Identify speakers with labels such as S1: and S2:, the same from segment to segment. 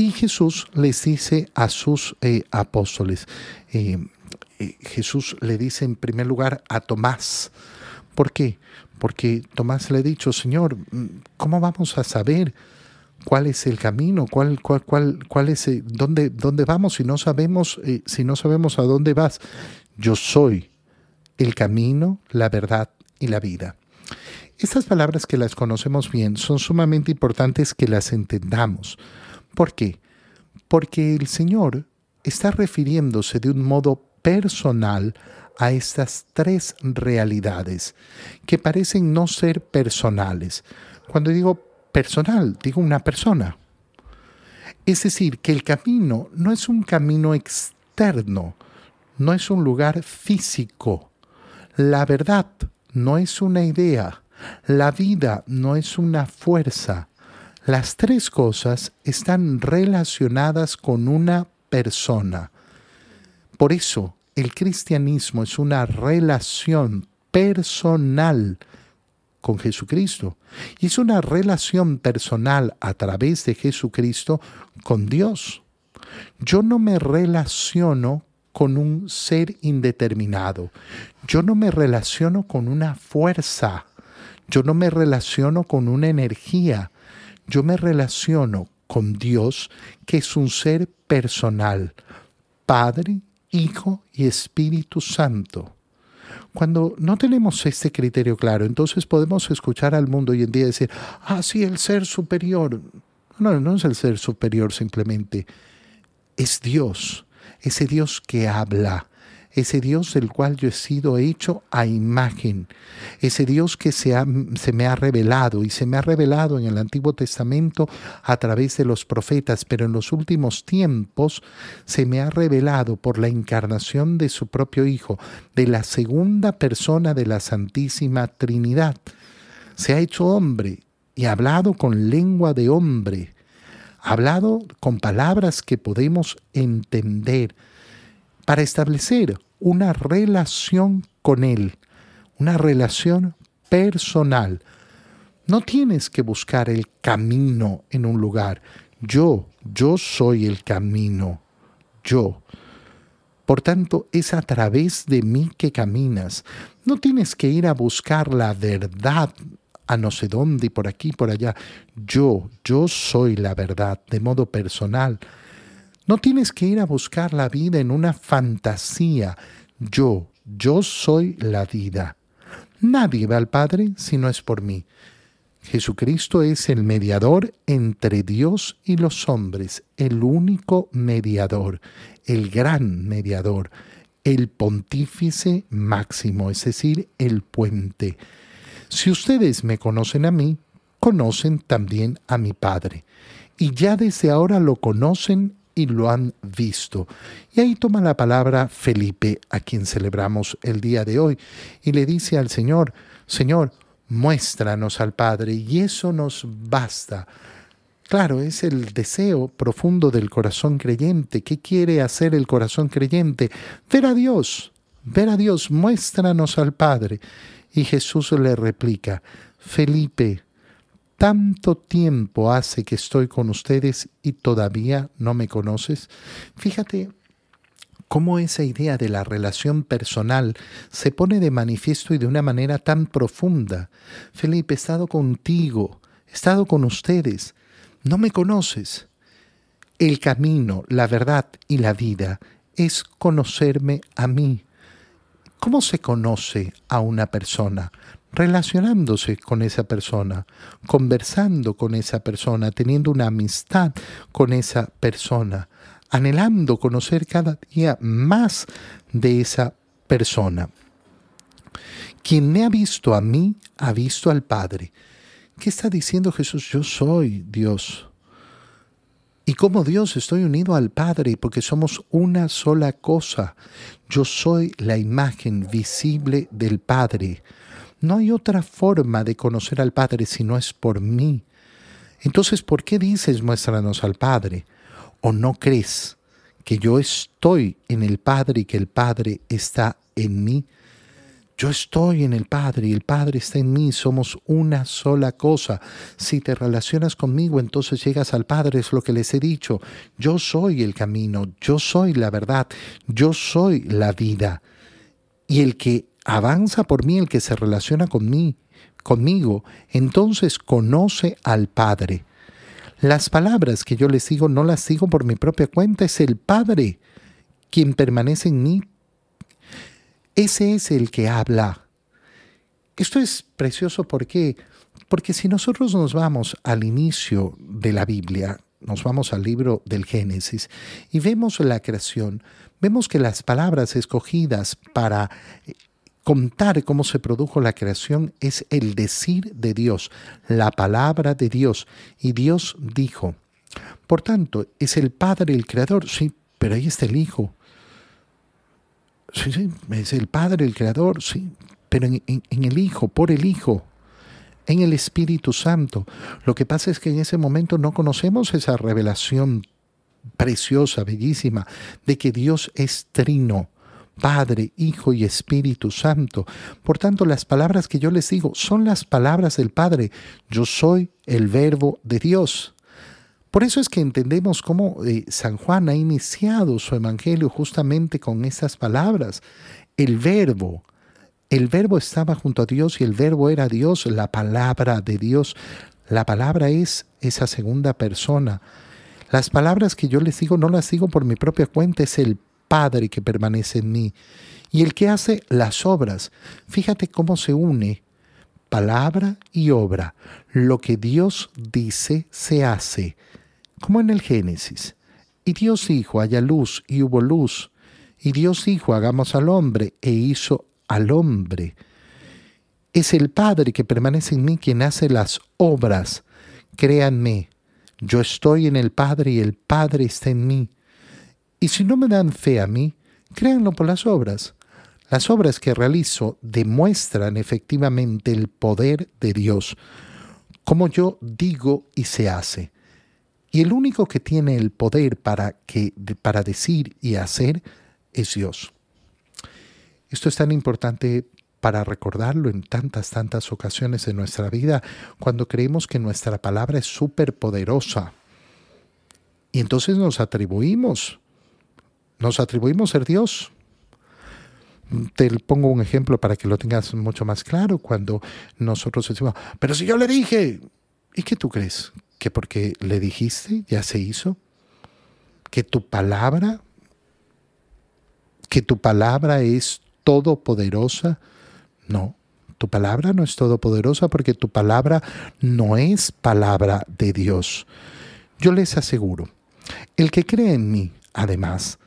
S1: Y Jesús les dice a sus eh, apóstoles, eh, eh, Jesús le dice en primer lugar a Tomás, ¿por qué? Porque Tomás le ha dicho, Señor, ¿cómo vamos a saber cuál es el camino, cuál, cuál, cuál, cuál es, dónde, dónde vamos si no sabemos, si no sabemos a dónde vas? Yo soy el camino, la verdad y la vida. Estas palabras que las conocemos bien son sumamente importantes que las entendamos. ¿Por qué? Porque el Señor está refiriéndose de un modo personal a estas tres realidades que parecen no ser personales. Cuando digo personal, digo una persona. Es decir, que el camino no es un camino externo, no es un lugar físico. La verdad no es una idea, la vida no es una fuerza. Las tres cosas están relacionadas con una persona. Por eso el cristianismo es una relación personal con Jesucristo. Y es una relación personal a través de Jesucristo con Dios. Yo no me relaciono con un ser indeterminado. Yo no me relaciono con una fuerza. Yo no me relaciono con una energía. Yo me relaciono con Dios, que es un ser personal, Padre, Hijo y Espíritu Santo. Cuando no tenemos este criterio claro, entonces podemos escuchar al mundo hoy en día decir, ah, sí, el ser superior. No, no es el ser superior simplemente, es Dios ese Dios que habla, ese Dios del cual yo he sido hecho a imagen, ese Dios que se, se, me ha revelado y se me ha revelado en el Antiguo Testamento a través de los profetas, pero en los últimos tiempos se me ha revelado por la encarnación de su propio Hijo, de la segunda persona de la Santísima Trinidad. Se ha hecho hombre y ha hablado con lengua de hombre hablado con palabras que podemos entender para establecer una relación con Él, una relación personal. No tienes que buscar el camino en un lugar. Yo, yo soy el camino. Yo. Por tanto, es a través de mí que caminas. No tienes que ir a buscar la verdad a no sé dónde y por aquí por allá. Yo, yo soy la verdad de modo personal. No tienes que ir a buscar la vida en una fantasía. Yo, yo soy la vida. Nadie va al Padre si no es por mí. Jesucristo es el mediador entre Dios y los hombres, el único mediador, el gran mediador, el pontífice máximo, es decir, el puente. Si ustedes me conocen a mí, conocen también a mi Padre. Y ya desde ahora lo conocen y lo han visto. Y ahí toma la palabra Felipe, a quien celebramos el día de hoy, y le dice al Señor, Señor, muéstranos al Padre, y eso nos basta. Claro, es el deseo profundo del corazón creyente. ¿Qué quiere hacer el corazón creyente? Ver a Dios, ver a Dios, muéstranos al Padre. Y Jesús le replica, Felipe, tanto tiempo hace que estoy con ustedes y todavía no me conoces. Fíjate cómo esa idea de la relación personal se pone de manifiesto y de una manera tan profunda. Felipe, he estado contigo, he estado con ustedes, no me conoces. El camino, la verdad y la vida es conocerme a mí. ¿Cómo se conoce a una persona? Relacionándose con esa persona, conversando con esa persona, teniendo una amistad con esa persona, anhelando conocer cada día más de esa persona. Quien me ha visto a mí, ha visto al Padre. ¿Qué está diciendo Jesús? Yo soy Dios. Y como Dios estoy unido al Padre porque somos una sola cosa. Yo soy la imagen visible del Padre. No hay otra forma de conocer al Padre si no es por mí. Entonces, ¿por qué dices muéstranos al Padre? ¿O no crees que yo estoy en el Padre y que el Padre está en mí? Yo estoy en el Padre y el Padre está en mí, somos una sola cosa. Si te relacionas conmigo, entonces llegas al Padre, es lo que les he dicho. Yo soy el camino, yo soy la verdad, yo soy la vida. Y el que avanza por mí, el que se relaciona con mí, conmigo, entonces conoce al Padre. Las palabras que yo les digo no las digo por mi propia cuenta, es el Padre quien permanece en mí ese es el que habla. Esto es precioso porque porque si nosotros nos vamos al inicio de la Biblia, nos vamos al libro del Génesis y vemos la creación, vemos que las palabras escogidas para contar cómo se produjo la creación es el decir de Dios, la palabra de Dios. Y Dios dijo. Por tanto, es el Padre el Creador, sí, pero ahí está el Hijo. Sí, sí, es el Padre, el Creador, sí, pero en, el Hijo, por el Hijo, en el Espíritu Santo. Lo que pasa es que en ese momento no conocemos esa revelación preciosa, bellísima, de que Dios es trino, Padre, Hijo y Espíritu Santo. Por tanto, las palabras que yo les digo son las palabras del Padre. Yo soy el verbo de Dios. Por eso es que entendemos cómo eh, San Juan ha iniciado su evangelio justamente con estas palabras. El verbo, el verbo estaba junto a Dios y el verbo era Dios, la palabra de Dios. La palabra es esa segunda persona. Las palabras que yo les digo no las digo por mi propia cuenta, es el Padre que permanece en mí. Y el que hace las obras. Fíjate cómo se une palabra y obra. Lo que Dios dice se hace como en el Génesis. Y Dios dijo, haya luz, y hubo luz. Y Dios dijo, hagamos al hombre, e hizo al hombre. Es el Padre que permanece en mí quien hace las obras. Créanme, yo estoy en el Padre y el Padre está en mí. Y si no me dan fe a mí, créanlo por las obras. Las obras que realizo demuestran efectivamente el poder de Dios, como yo digo y se hace. Y el único que tiene el poder para, que, para decir y hacer es Dios. Esto es tan importante para recordarlo en tantas, tantas ocasiones en nuestra vida, cuando creemos que nuestra palabra es súper poderosa. Y entonces nos atribuimos, nos atribuimos ser Dios. Te pongo un ejemplo para que lo tengas mucho más claro. Cuando nosotros decimos, pero si yo le dije, ¿y qué tú crees? que porque le dijiste ya se hizo, que tu palabra, que tu palabra es todopoderosa. No, tu palabra no es todopoderosa porque tu palabra no es palabra de Dios. Yo les aseguro, el que cree en mí, además,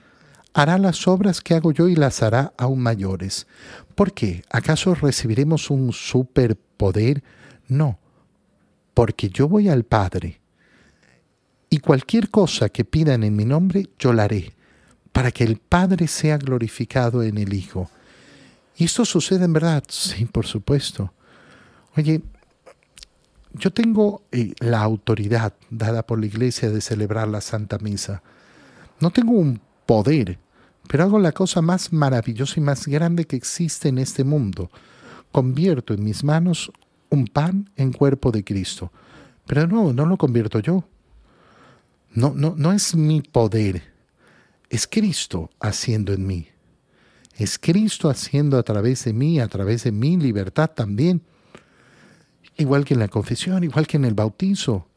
S1: hará las obras que hago yo y las hará aún mayores. ¿Por qué? ¿Acaso recibiremos un superpoder? No, porque yo voy al Padre, y cualquier cosa que pidan en mi nombre, yo la haré, para que el Padre sea glorificado en el Hijo. ¿Y esto sucede en verdad? Sí, por supuesto. Oye, yo tengo eh, la autoridad dada por la Iglesia de celebrar la Santa Misa. No tengo un poder, pero hago la cosa más maravillosa y más grande que existe en este mundo. Convierto en mis manos un pan en cuerpo de Cristo. Pero no, no lo convierto yo. No, no, no es mi poder. Es Cristo haciendo en mí. Es Cristo haciendo a través de mí, a través de mi libertad también. Igual que en la confesión, igual que en el bautizo.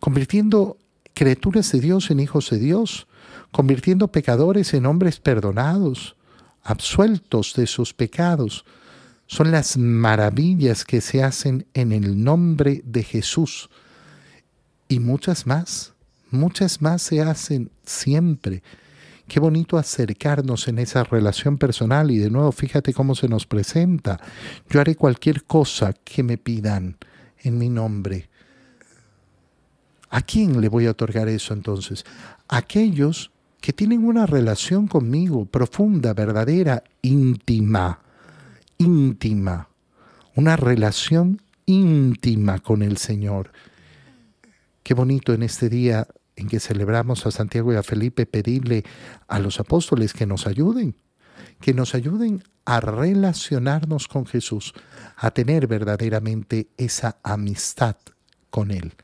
S1: Convirtiendo criaturas de Dios en hijos de Dios. Convirtiendo pecadores en hombres perdonados, absueltos de sus pecados son las maravillas que se hacen en el nombre de Jesús. Y muchas más, muchas más se hacen siempre. Qué bonito acercarnos en esa relación personal y de nuevo fíjate cómo se nos presenta. Yo haré cualquier cosa que me pidan en mi nombre. ¿A quién le voy a otorgar eso entonces? aquellos que tienen una relación conmigo profunda, verdadera, íntima íntima, una relación íntima con el Señor. Qué bonito en este día en que celebramos a Santiago y a Felipe pedirle a los apóstoles que nos ayuden, que nos ayuden a relacionarnos con Jesús, a tener verdaderamente esa amistad con Él.